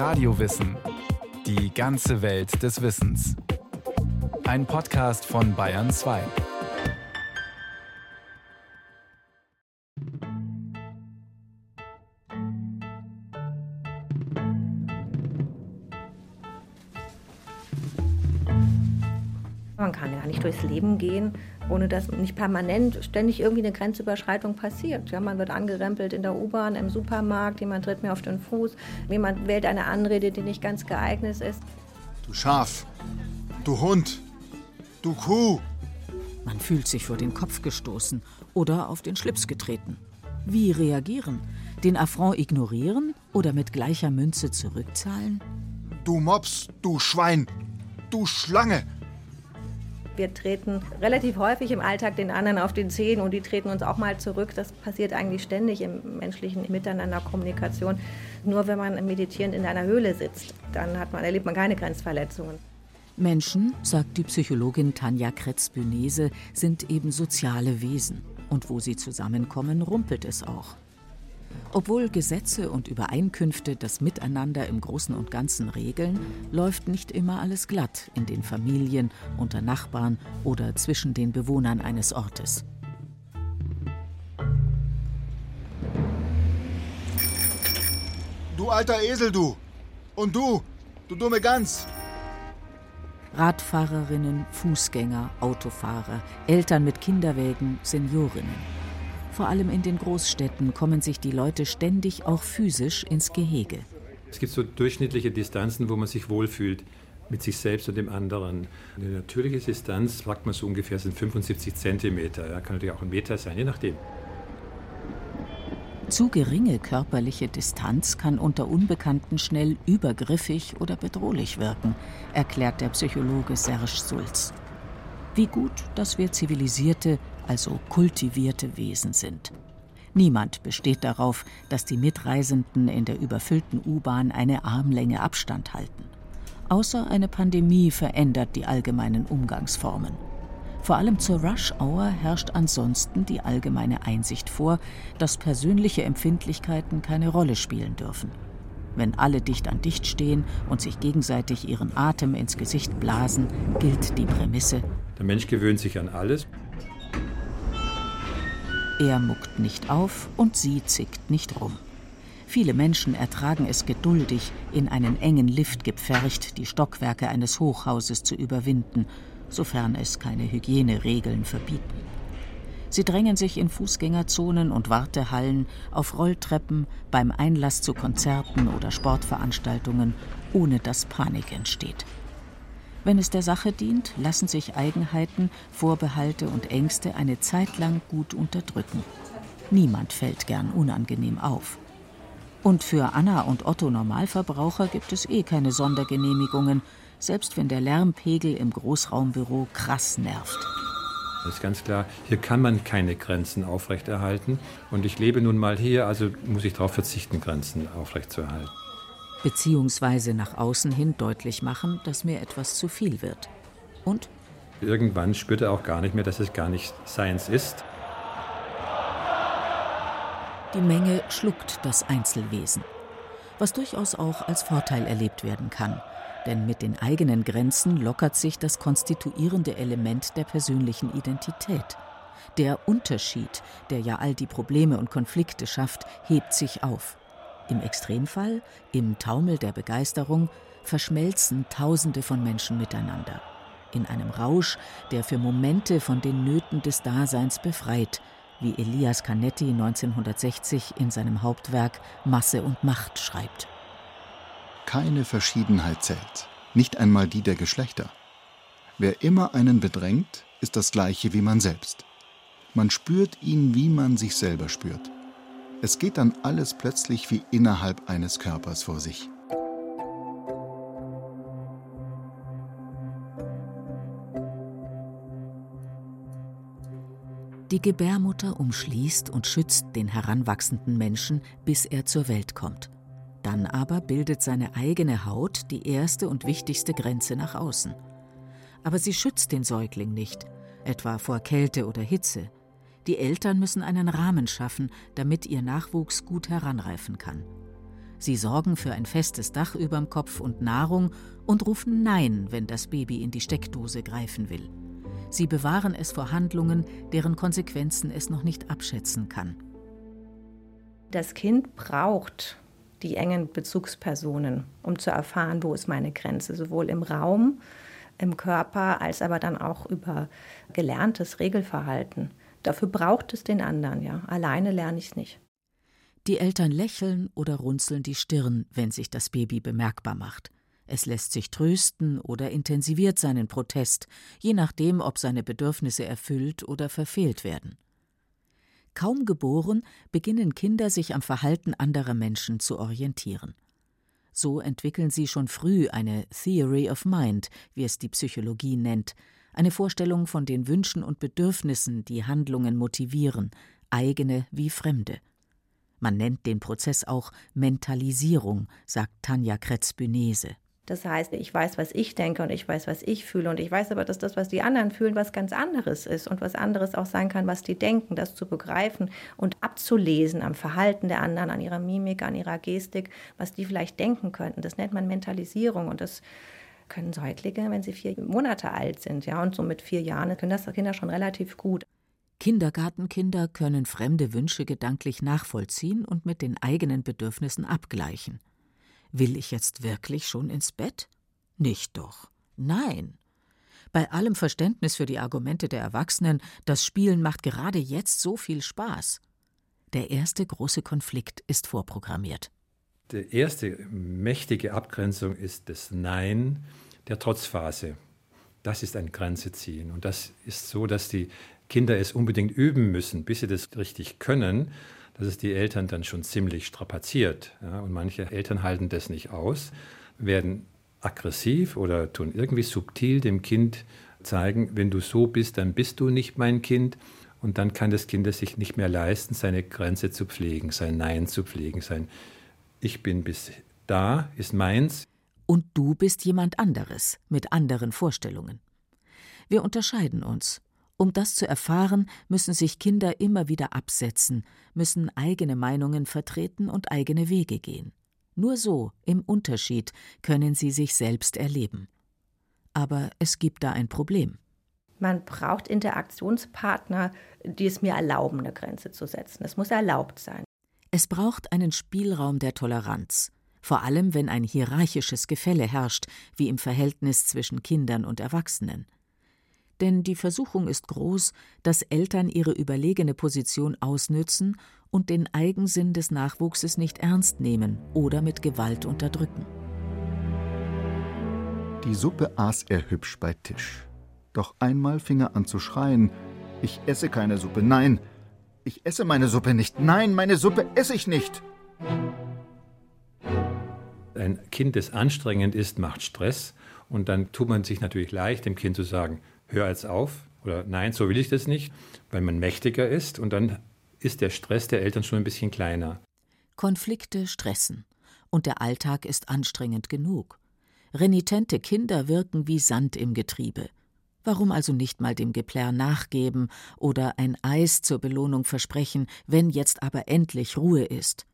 Radiowissen. Die ganze Welt des Wissens. Ein Podcast von Bayern 2. nicht durchs Leben gehen, ohne dass nicht permanent ständig irgendwie eine Grenzüberschreitung passiert. Ja, man wird angerempelt in der U-Bahn, im Supermarkt, jemand tritt mir auf den Fuß, jemand wählt eine Anrede, die nicht ganz geeignet ist. Du Schaf, du Hund, du Kuh. Man fühlt sich vor den Kopf gestoßen oder auf den Schlips getreten. Wie reagieren? Den Affront ignorieren oder mit gleicher Münze zurückzahlen? Du Mops, du Schwein, du Schlange. Wir treten relativ häufig im Alltag den anderen auf den Zehen und die treten uns auch mal zurück. Das passiert eigentlich ständig im menschlichen Miteinander, Kommunikation. Nur wenn man meditierend in einer Höhle sitzt, dann hat man, erlebt man keine Grenzverletzungen. Menschen, sagt die Psychologin Tanja Kretz-Bünese, sind eben soziale Wesen. Und wo sie zusammenkommen, rumpelt es auch. Obwohl Gesetze und Übereinkünfte das Miteinander im Großen und Ganzen regeln, läuft nicht immer alles glatt in den Familien, unter Nachbarn oder zwischen den Bewohnern eines Ortes. Du alter Esel, du. Und du, du dumme Gans. Radfahrerinnen, Fußgänger, Autofahrer, Eltern mit Kinderwägen, Seniorinnen. Vor allem in den Großstädten kommen sich die Leute ständig auch physisch ins Gehege. Es gibt so durchschnittliche Distanzen, wo man sich wohlfühlt mit sich selbst und dem anderen. Eine natürliche Distanz, sagt man so ungefähr, sind 75 Zentimeter. Ja, kann natürlich auch ein Meter sein, je nachdem. Zu geringe körperliche Distanz kann unter Unbekannten schnell übergriffig oder bedrohlich wirken, erklärt der Psychologe Serge Sulz. Wie gut, dass wir zivilisierte, also kultivierte Wesen sind. Niemand besteht darauf, dass die Mitreisenden in der überfüllten U-Bahn eine Armlänge Abstand halten. Außer eine Pandemie verändert die allgemeinen Umgangsformen. Vor allem zur Rush-Hour herrscht ansonsten die allgemeine Einsicht vor, dass persönliche Empfindlichkeiten keine Rolle spielen dürfen. Wenn alle dicht an dicht stehen und sich gegenseitig ihren Atem ins Gesicht blasen, gilt die Prämisse. Der Mensch gewöhnt sich an alles. Er muckt nicht auf und sie zickt nicht rum. Viele Menschen ertragen es geduldig, in einen engen Lift gepfercht die Stockwerke eines Hochhauses zu überwinden, sofern es keine Hygieneregeln verbieten. Sie drängen sich in Fußgängerzonen und Wartehallen, auf Rolltreppen, beim Einlass zu Konzerten oder Sportveranstaltungen, ohne dass Panik entsteht. Wenn es der Sache dient, lassen sich Eigenheiten, Vorbehalte und Ängste eine Zeit lang gut unterdrücken. Niemand fällt gern unangenehm auf. Und für Anna und Otto Normalverbraucher gibt es eh keine Sondergenehmigungen, selbst wenn der Lärmpegel im Großraumbüro krass nervt. Das ist ganz klar, hier kann man keine Grenzen aufrechterhalten. Und ich lebe nun mal hier, also muss ich darauf verzichten, Grenzen aufrechtzuerhalten beziehungsweise nach außen hin deutlich machen, dass mir etwas zu viel wird. Und? Irgendwann spürt er auch gar nicht mehr, dass es gar nicht seins ist. Die Menge schluckt das Einzelwesen, was durchaus auch als Vorteil erlebt werden kann. Denn mit den eigenen Grenzen lockert sich das konstituierende Element der persönlichen Identität. Der Unterschied, der ja all die Probleme und Konflikte schafft, hebt sich auf. Im Extremfall, im Taumel der Begeisterung, verschmelzen Tausende von Menschen miteinander. In einem Rausch, der für Momente von den Nöten des Daseins befreit, wie Elias Canetti 1960 in seinem Hauptwerk Masse und Macht schreibt. Keine Verschiedenheit zählt, nicht einmal die der Geschlechter. Wer immer einen bedrängt, ist das gleiche wie man selbst. Man spürt ihn, wie man sich selber spürt. Es geht dann alles plötzlich wie innerhalb eines Körpers vor sich. Die Gebärmutter umschließt und schützt den heranwachsenden Menschen, bis er zur Welt kommt. Dann aber bildet seine eigene Haut die erste und wichtigste Grenze nach außen. Aber sie schützt den Säugling nicht, etwa vor Kälte oder Hitze, die Eltern müssen einen Rahmen schaffen, damit ihr Nachwuchs gut heranreifen kann. Sie sorgen für ein festes Dach überm Kopf und Nahrung und rufen Nein, wenn das Baby in die Steckdose greifen will. Sie bewahren es vor Handlungen, deren Konsequenzen es noch nicht abschätzen kann. Das Kind braucht die engen Bezugspersonen, um zu erfahren, wo ist meine Grenze, sowohl im Raum, im Körper, als aber dann auch über gelerntes Regelverhalten. Dafür braucht es den anderen, ja. Alleine lerne ich es nicht. Die Eltern lächeln oder runzeln die Stirn, wenn sich das Baby bemerkbar macht. Es lässt sich trösten oder intensiviert seinen Protest, je nachdem, ob seine Bedürfnisse erfüllt oder verfehlt werden. Kaum geboren beginnen Kinder sich am Verhalten anderer Menschen zu orientieren. So entwickeln sie schon früh eine Theory of Mind, wie es die Psychologie nennt, eine Vorstellung von den Wünschen und Bedürfnissen, die Handlungen motivieren, eigene wie fremde. Man nennt den Prozess auch Mentalisierung, sagt Tanja Kretz-Bünese. Das heißt, ich weiß, was ich denke und ich weiß, was ich fühle und ich weiß aber, dass das, was die anderen fühlen, was ganz anderes ist und was anderes auch sein kann, was die denken, das zu begreifen und abzulesen am Verhalten der anderen, an ihrer Mimik, an ihrer Gestik, was die vielleicht denken könnten. Das nennt man Mentalisierung und das können Säuglinge, wenn sie vier Monate alt sind, ja, und so mit vier Jahren können das Kinder schon relativ gut. Kindergartenkinder können fremde Wünsche gedanklich nachvollziehen und mit den eigenen Bedürfnissen abgleichen. Will ich jetzt wirklich schon ins Bett? Nicht doch. Nein. Bei allem Verständnis für die Argumente der Erwachsenen, das Spielen macht gerade jetzt so viel Spaß. Der erste große Konflikt ist vorprogrammiert. Die erste mächtige Abgrenzung ist das Nein der Trotzphase. Das ist ein Grenze ziehen. Und das ist so, dass die Kinder es unbedingt üben müssen, bis sie das richtig können, dass es die Eltern dann schon ziemlich strapaziert. Ja, und manche Eltern halten das nicht aus, werden aggressiv oder tun irgendwie subtil dem Kind zeigen, wenn du so bist, dann bist du nicht mein Kind. Und dann kann das Kind es sich nicht mehr leisten, seine Grenze zu pflegen, sein Nein zu pflegen, sein Ich bin bis da ist meins. Und du bist jemand anderes, mit anderen Vorstellungen. Wir unterscheiden uns. Um das zu erfahren, müssen sich Kinder immer wieder absetzen, müssen eigene Meinungen vertreten und eigene Wege gehen. Nur so, im Unterschied, können sie sich selbst erleben. Aber es gibt da ein Problem. Man braucht Interaktionspartner, die es mir erlauben, eine Grenze zu setzen. Es muss erlaubt sein. Es braucht einen Spielraum der Toleranz, vor allem wenn ein hierarchisches Gefälle herrscht, wie im Verhältnis zwischen Kindern und Erwachsenen denn die Versuchung ist groß, dass Eltern ihre überlegene Position ausnützen und den Eigensinn des Nachwuchses nicht ernst nehmen oder mit Gewalt unterdrücken. Die Suppe aß er hübsch bei Tisch. Doch einmal fing er an zu schreien: Ich esse keine Suppe, nein! Ich esse meine Suppe nicht, nein, meine Suppe esse ich nicht! Ein Kind, das anstrengend ist, macht Stress. Und dann tut man sich natürlich leicht, dem Kind zu sagen, hör jetzt auf oder nein, so will ich das nicht, weil man mächtiger ist und dann ist der Stress der Eltern schon ein bisschen kleiner. Konflikte stressen und der Alltag ist anstrengend genug. Renitente Kinder wirken wie Sand im Getriebe. Warum also nicht mal dem Geplär nachgeben oder ein Eis zur Belohnung versprechen, wenn jetzt aber endlich Ruhe ist?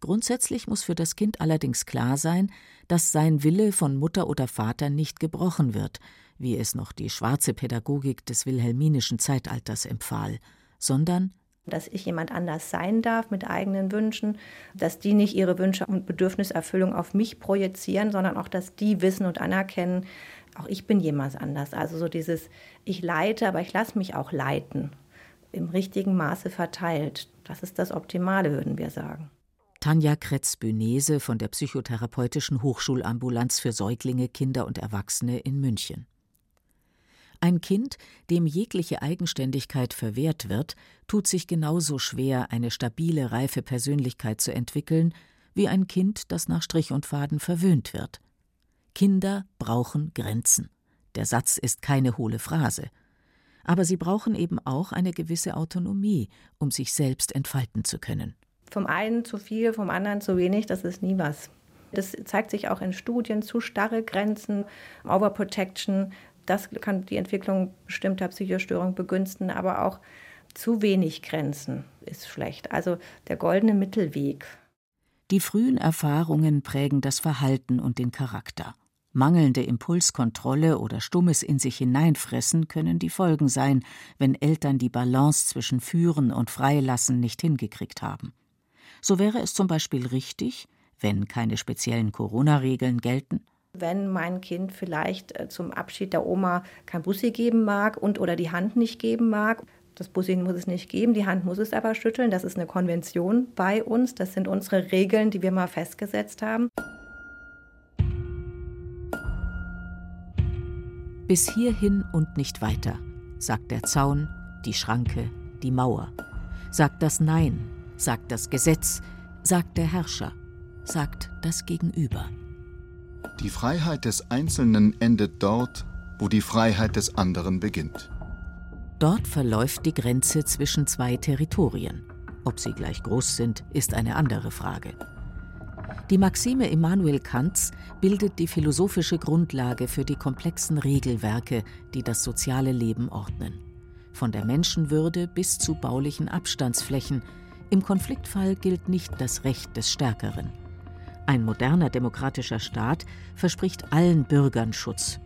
Grundsätzlich muss für das Kind allerdings klar sein, dass sein Wille von Mutter oder Vater nicht gebrochen wird, wie es noch die schwarze Pädagogik des wilhelminischen Zeitalters empfahl, sondern dass ich jemand anders sein darf mit eigenen Wünschen, dass die nicht ihre Wünsche und Bedürfniserfüllung auf mich projizieren, sondern auch, dass die wissen und anerkennen, auch ich bin jemand anders. Also so dieses, ich leite, aber ich lasse mich auch leiten, im richtigen Maße verteilt. Das ist das Optimale, würden wir sagen. Tanja Kretz-Bünese von der Psychotherapeutischen Hochschulambulanz für Säuglinge, Kinder und Erwachsene in München. Ein Kind, dem jegliche Eigenständigkeit verwehrt wird, tut sich genauso schwer, eine stabile, reife Persönlichkeit zu entwickeln, wie ein Kind, das nach Strich und Faden verwöhnt wird. Kinder brauchen Grenzen. Der Satz ist keine hohle Phrase. Aber sie brauchen eben auch eine gewisse Autonomie, um sich selbst entfalten zu können. Vom einen zu viel, vom anderen zu wenig, das ist nie was. Das zeigt sich auch in Studien zu starre Grenzen, Overprotection, das kann die Entwicklung bestimmter Psychostörungen begünstigen, aber auch zu wenig Grenzen ist schlecht. Also der goldene Mittelweg. Die frühen Erfahrungen prägen das Verhalten und den Charakter. Mangelnde Impulskontrolle oder stummes in sich hineinfressen können die Folgen sein, wenn Eltern die Balance zwischen Führen und Freilassen nicht hingekriegt haben. So wäre es zum Beispiel richtig, wenn keine speziellen Corona-Regeln gelten, wenn mein Kind vielleicht äh, zum Abschied der Oma kein Bussi geben mag und oder die Hand nicht geben mag. Das Bussi muss es nicht geben, die Hand muss es aber schütteln. Das ist eine Konvention bei uns. Das sind unsere Regeln, die wir mal festgesetzt haben. Bis hierhin und nicht weiter, sagt der Zaun, die Schranke, die Mauer. Sagt das Nein, sagt das Gesetz, sagt der Herrscher, sagt das Gegenüber. Die Freiheit des Einzelnen endet dort, wo die Freiheit des anderen beginnt. Dort verläuft die Grenze zwischen zwei Territorien. Ob sie gleich groß sind, ist eine andere Frage. Die Maxime Immanuel Kants bildet die philosophische Grundlage für die komplexen Regelwerke, die das soziale Leben ordnen. Von der Menschenwürde bis zu baulichen Abstandsflächen. Im Konfliktfall gilt nicht das Recht des Stärkeren. Ein moderner demokratischer Staat verspricht allen Bürgern Schutz,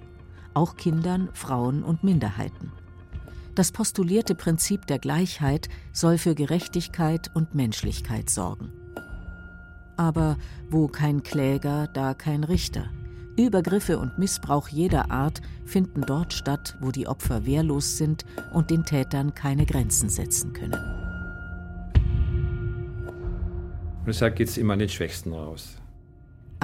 auch Kindern, Frauen und Minderheiten. Das postulierte Prinzip der Gleichheit soll für Gerechtigkeit und Menschlichkeit sorgen. Aber wo kein Kläger, da kein Richter. Übergriffe und Missbrauch jeder Art finden dort statt, wo die Opfer wehrlos sind und den Tätern keine Grenzen setzen können. Und deshalb geht es immer an den Schwächsten raus.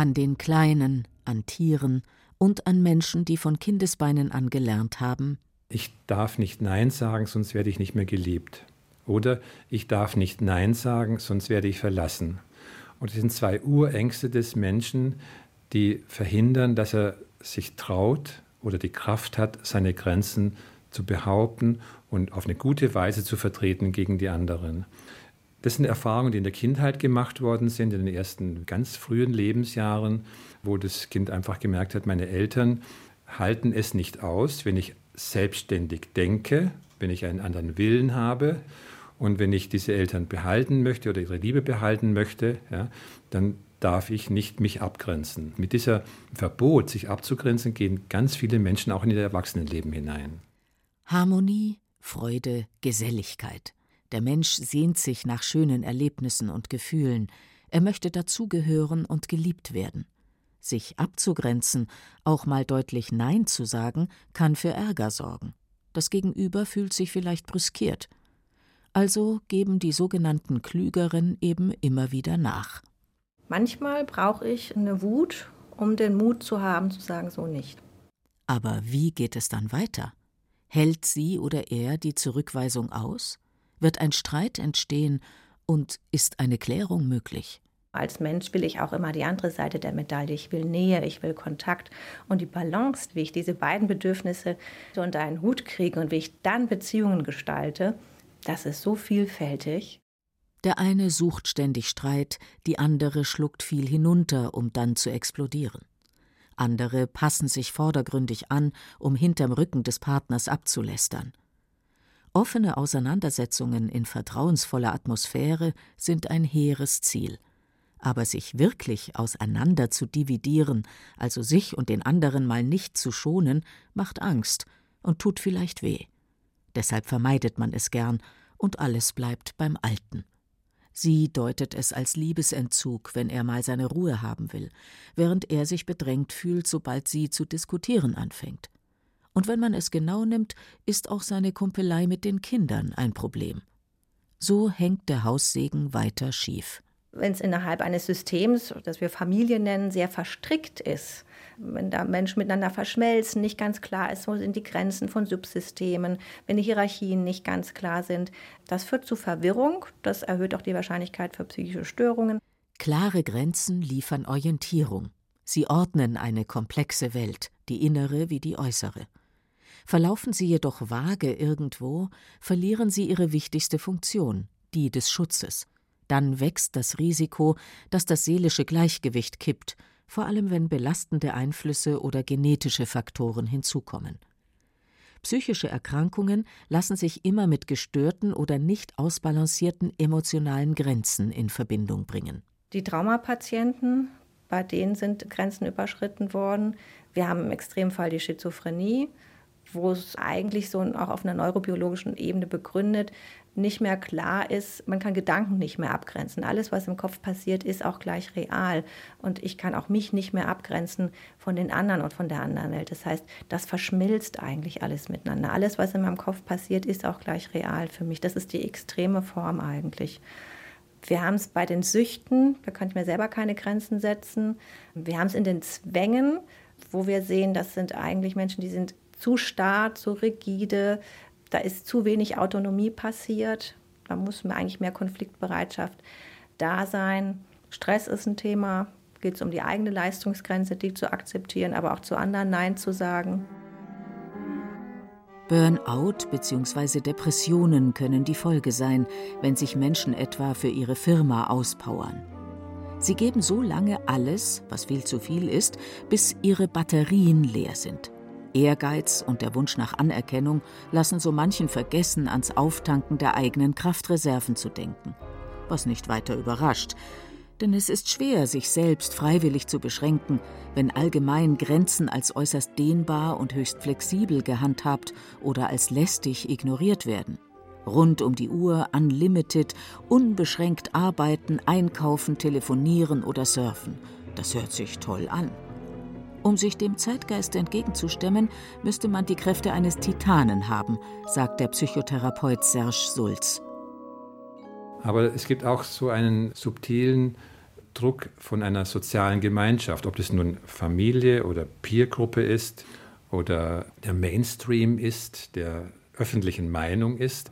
An den Kleinen, an Tieren und an Menschen, die von Kindesbeinen an gelernt haben. Ich darf nicht Nein sagen, sonst werde ich nicht mehr geliebt. Oder ich darf nicht Nein sagen, sonst werde ich verlassen. Und das sind zwei Urängste des Menschen, die verhindern, dass er sich traut oder die Kraft hat, seine Grenzen zu behaupten und auf eine gute Weise zu vertreten gegen die anderen. Das sind Erfahrungen, die in der Kindheit gemacht worden sind, in den ersten ganz frühen Lebensjahren, wo das Kind einfach gemerkt hat, meine Eltern halten es nicht aus, wenn ich selbstständig denke, wenn ich einen anderen Willen habe und wenn ich diese Eltern behalten möchte oder ihre Liebe behalten möchte, ja, dann darf ich nicht mich abgrenzen. Mit dieser Verbot, sich abzugrenzen, gehen ganz viele Menschen auch in ihr Erwachsenenleben hinein. Harmonie, Freude, Geselligkeit. Der Mensch sehnt sich nach schönen Erlebnissen und Gefühlen. Er möchte dazugehören und geliebt werden. Sich abzugrenzen, auch mal deutlich Nein zu sagen, kann für Ärger sorgen. Das Gegenüber fühlt sich vielleicht brüskiert. Also geben die sogenannten Klügeren eben immer wieder nach. Manchmal brauche ich eine Wut, um den Mut zu haben, zu sagen, so nicht. Aber wie geht es dann weiter? Hält sie oder er die Zurückweisung aus? Wird ein Streit entstehen und ist eine Klärung möglich? Als Mensch will ich auch immer die andere Seite der Medaille. Ich will Nähe, ich will Kontakt. Und die Balance, wie ich diese beiden Bedürfnisse unter einen Hut kriege und wie ich dann Beziehungen gestalte, das ist so vielfältig. Der eine sucht ständig Streit, die andere schluckt viel hinunter, um dann zu explodieren. Andere passen sich vordergründig an, um hinterm Rücken des Partners abzulästern. Offene Auseinandersetzungen in vertrauensvoller Atmosphäre sind ein hehres Ziel. Aber sich wirklich auseinander zu dividieren, also sich und den anderen mal nicht zu schonen, macht Angst und tut vielleicht weh. Deshalb vermeidet man es gern, und alles bleibt beim Alten. Sie deutet es als Liebesentzug, wenn er mal seine Ruhe haben will, während er sich bedrängt fühlt, sobald sie zu diskutieren anfängt. Und wenn man es genau nimmt, ist auch seine Kumpelei mit den Kindern ein Problem. So hängt der Haussegen weiter schief wenn es innerhalb eines Systems, das wir Familie nennen, sehr verstrickt ist, wenn da Menschen miteinander verschmelzen, nicht ganz klar ist, wo sind die Grenzen von Subsystemen, wenn die Hierarchien nicht ganz klar sind, das führt zu Verwirrung, das erhöht auch die Wahrscheinlichkeit für psychische Störungen. Klare Grenzen liefern Orientierung. Sie ordnen eine komplexe Welt, die innere wie die äußere. Verlaufen sie jedoch vage irgendwo, verlieren sie ihre wichtigste Funktion, die des Schutzes dann wächst das Risiko, dass das seelische Gleichgewicht kippt, vor allem wenn belastende Einflüsse oder genetische Faktoren hinzukommen. Psychische Erkrankungen lassen sich immer mit gestörten oder nicht ausbalancierten emotionalen Grenzen in Verbindung bringen. Die Traumapatienten, bei denen sind Grenzen überschritten worden. Wir haben im Extremfall die Schizophrenie, wo es eigentlich so auch auf einer neurobiologischen Ebene begründet nicht mehr klar ist, man kann Gedanken nicht mehr abgrenzen. Alles, was im Kopf passiert, ist auch gleich real. Und ich kann auch mich nicht mehr abgrenzen von den anderen und von der anderen Welt. Das heißt, das verschmilzt eigentlich alles miteinander. Alles, was in meinem Kopf passiert, ist auch gleich real für mich. Das ist die extreme Form eigentlich. Wir haben es bei den Süchten, da kann ich mir selber keine Grenzen setzen. Wir haben es in den Zwängen, wo wir sehen, das sind eigentlich Menschen, die sind zu starr, zu rigide, da ist zu wenig Autonomie passiert. Da muss eigentlich mehr Konfliktbereitschaft da sein. Stress ist ein Thema. Geht es um die eigene Leistungsgrenze, die zu akzeptieren, aber auch zu anderen Nein zu sagen. Burnout bzw. Depressionen können die Folge sein, wenn sich Menschen etwa für ihre Firma auspowern. Sie geben so lange alles, was viel zu viel ist, bis ihre Batterien leer sind. Ehrgeiz und der Wunsch nach Anerkennung lassen so manchen vergessen, ans Auftanken der eigenen Kraftreserven zu denken. Was nicht weiter überrascht, denn es ist schwer, sich selbst freiwillig zu beschränken, wenn allgemein Grenzen als äußerst dehnbar und höchst flexibel gehandhabt oder als lästig ignoriert werden. Rund um die Uhr, unlimited, unbeschränkt arbeiten, einkaufen, telefonieren oder surfen. Das hört sich toll an. Um sich dem Zeitgeist entgegenzustemmen, müsste man die Kräfte eines Titanen haben, sagt der Psychotherapeut Serge Sulz. Aber es gibt auch so einen subtilen Druck von einer sozialen Gemeinschaft, ob das nun Familie oder Peergruppe ist oder der Mainstream ist, der öffentlichen Meinung ist,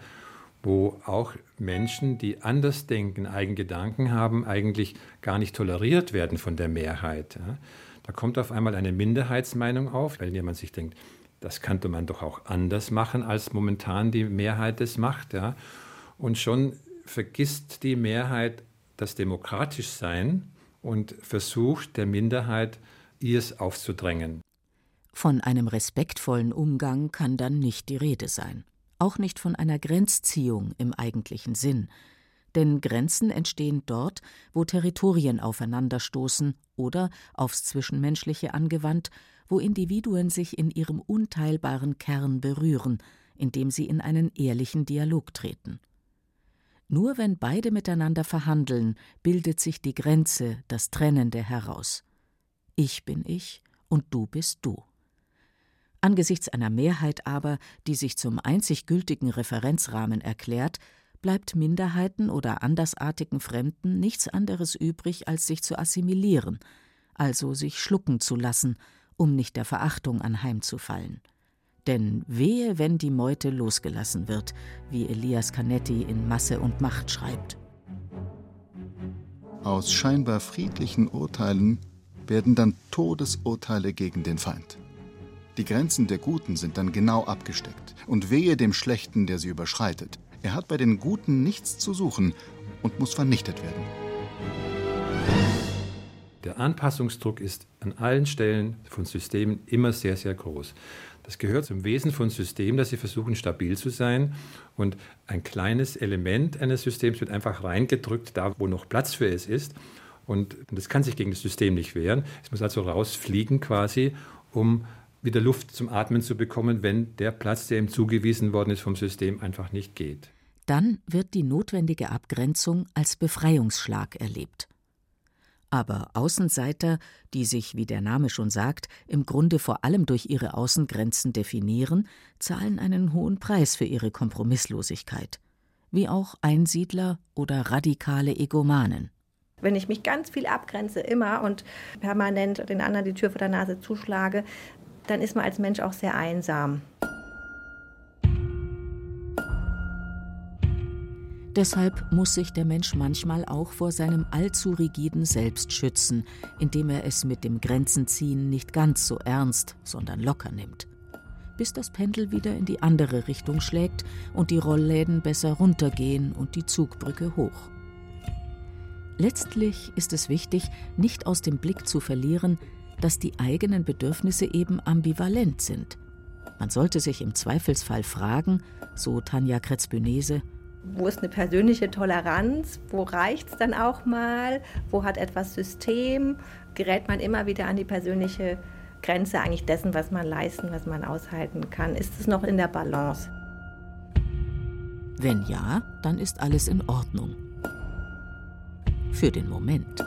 wo auch Menschen, die anders denken, eigene Gedanken haben, eigentlich gar nicht toleriert werden von der Mehrheit. Da kommt auf einmal eine Minderheitsmeinung auf, weil jemand sich denkt, das könnte man doch auch anders machen, als momentan die Mehrheit es macht. Ja. Und schon vergisst die Mehrheit das Demokratischsein und versucht der Minderheit, ihrs aufzudrängen. Von einem respektvollen Umgang kann dann nicht die Rede sein. Auch nicht von einer Grenzziehung im eigentlichen Sinn, denn Grenzen entstehen dort, wo Territorien aufeinanderstoßen oder, aufs Zwischenmenschliche angewandt, wo Individuen sich in ihrem unteilbaren Kern berühren, indem sie in einen ehrlichen Dialog treten. Nur wenn beide miteinander verhandeln, bildet sich die Grenze, das Trennende heraus. Ich bin ich und du bist du. Angesichts einer Mehrheit aber, die sich zum einzig gültigen Referenzrahmen erklärt, bleibt Minderheiten oder andersartigen Fremden nichts anderes übrig, als sich zu assimilieren, also sich schlucken zu lassen, um nicht der Verachtung anheimzufallen. Denn wehe, wenn die Meute losgelassen wird, wie Elias Canetti in Masse und Macht schreibt. Aus scheinbar friedlichen Urteilen werden dann Todesurteile gegen den Feind. Die Grenzen der Guten sind dann genau abgesteckt, und wehe dem Schlechten, der sie überschreitet. Er hat bei den Guten nichts zu suchen und muss vernichtet werden. Der Anpassungsdruck ist an allen Stellen von Systemen immer sehr, sehr groß. Das gehört zum Wesen von Systemen, dass sie versuchen, stabil zu sein. Und ein kleines Element eines Systems wird einfach reingedrückt, da wo noch Platz für es ist. Und das kann sich gegen das System nicht wehren. Es muss also rausfliegen quasi, um wieder Luft zum Atmen zu bekommen, wenn der Platz, der ihm zugewiesen worden ist vom System, einfach nicht geht. Dann wird die notwendige Abgrenzung als Befreiungsschlag erlebt. Aber Außenseiter, die sich, wie der Name schon sagt, im Grunde vor allem durch ihre Außengrenzen definieren, zahlen einen hohen Preis für ihre Kompromisslosigkeit, wie auch Einsiedler oder radikale Egomanen. Wenn ich mich ganz viel abgrenze, immer und permanent den anderen die Tür vor der Nase zuschlage, dann ist man als Mensch auch sehr einsam. Deshalb muss sich der Mensch manchmal auch vor seinem allzu rigiden Selbst schützen, indem er es mit dem Grenzenziehen nicht ganz so ernst, sondern locker nimmt. Bis das Pendel wieder in die andere Richtung schlägt und die Rollläden besser runtergehen und die Zugbrücke hoch. Letztlich ist es wichtig, nicht aus dem Blick zu verlieren, dass die eigenen Bedürfnisse eben ambivalent sind. Man sollte sich im Zweifelsfall fragen, so Tanja Kretzbünese, Wo ist eine persönliche Toleranz? Wo reicht es dann auch mal? Wo hat etwas System? Gerät man immer wieder an die persönliche Grenze eigentlich dessen, was man leisten, was man aushalten kann? Ist es noch in der Balance? Wenn ja, dann ist alles in Ordnung. Für den Moment.